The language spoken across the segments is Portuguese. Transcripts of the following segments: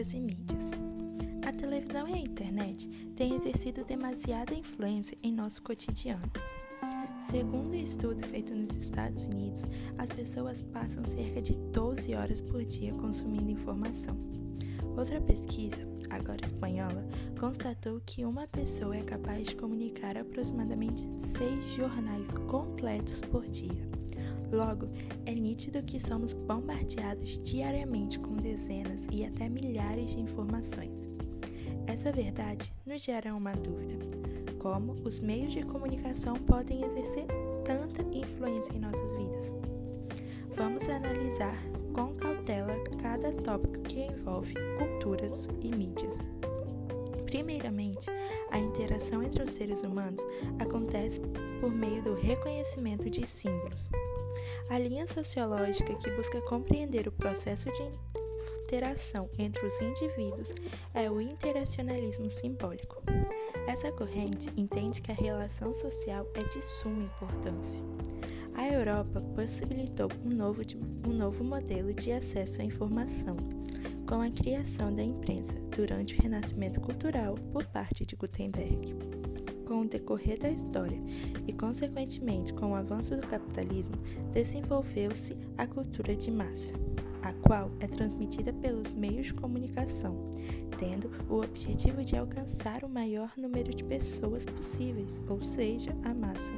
culturas e mídias. A televisão e a internet têm exercido demasiada influência em nosso cotidiano. Segundo um estudo feito nos Estados Unidos, as pessoas passam cerca de 12 horas por dia consumindo informação. Outra pesquisa, agora espanhola, constatou que uma pessoa é capaz de comunicar aproximadamente seis jornais completos por dia. Logo, é nítido que somos bombardeados diariamente com dezenas e até milhares de informações. Essa verdade nos gera uma dúvida: como os meios de comunicação podem exercer tanta influência em nossas vidas? Vamos analisar com cautela cada tópico que envolve culturas e mídias. Primeiramente, a interação entre os seres humanos acontece por meio do reconhecimento de símbolos. A linha sociológica que busca compreender o processo de interação entre os indivíduos é o interacionalismo simbólico. Essa corrente entende que a relação social é de suma importância. A Europa possibilitou um novo, um novo modelo de acesso à informação, com a criação da imprensa durante o renascimento cultural por parte de Gutenberg. Com o decorrer da história e, consequentemente, com o avanço do capitalismo, desenvolveu-se a cultura de massa, a qual é transmitida pelos meios de comunicação, tendo o objetivo de alcançar o maior número de pessoas possíveis, ou seja, a massa.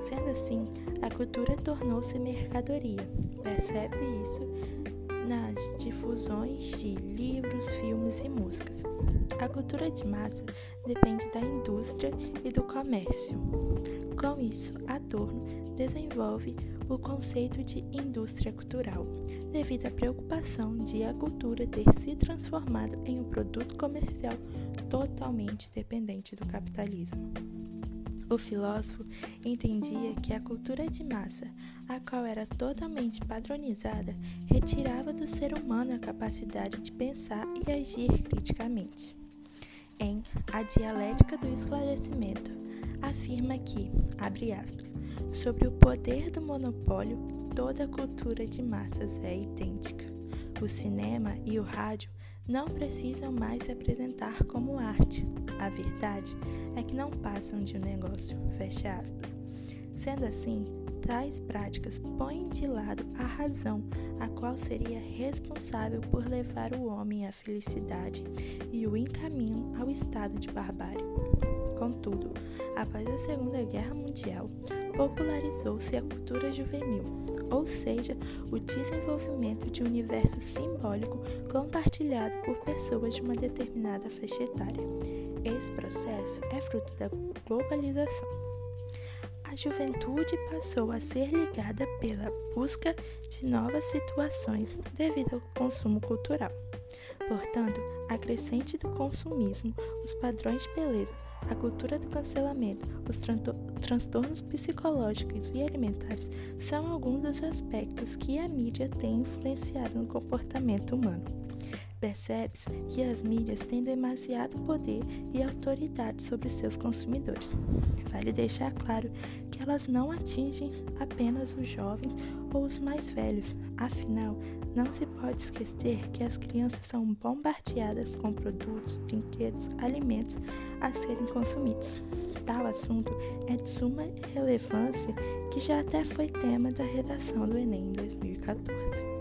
Sendo assim, a cultura tornou-se mercadoria. Percebe isso nas difusões de livros, filmes e músicas. A cultura de massa depende da indústria e do comércio. Com isso, Adorno desenvolve o conceito de indústria cultural, devido à preocupação de a cultura ter se transformado em um produto comercial totalmente dependente do capitalismo. O filósofo entendia que a cultura de massa, a qual era totalmente padronizada, retirava do ser humano a capacidade de pensar e agir criticamente. Em A Dialética do Esclarecimento, afirma que, abre aspas, sobre o poder do monopólio, toda cultura de massas é idêntica. O cinema e o rádio não precisam mais se apresentar como arte. A verdade é que não passam de um negócio. Fecha aspas. Sendo assim, tais práticas põem de lado a razão, a qual seria responsável por levar o homem à felicidade e o encaminham ao estado de barbárie. Contudo, após a Segunda Guerra Mundial, popularizou-se a cultura juvenil, ou seja, o desenvolvimento de um universo simbólico compartilhado por pessoas de uma determinada faixa etária. Esse processo é fruto da globalização. A juventude passou a ser ligada pela busca de novas situações devido ao consumo cultural. Portanto, a crescente do consumismo, os padrões de beleza, a cultura do cancelamento, os transtornos psicológicos e alimentares são alguns dos aspectos que a mídia tem influenciado no comportamento humano. Percebe-se que as mídias têm demasiado poder e autoridade sobre seus consumidores. Vale deixar claro que elas não atingem apenas os jovens ou os mais velhos, afinal, não se pode esquecer que as crianças são bombardeadas com produtos, brinquedos, alimentos a serem consumidos. Tal assunto é de suma relevância que já até foi tema da redação do Enem em 2014.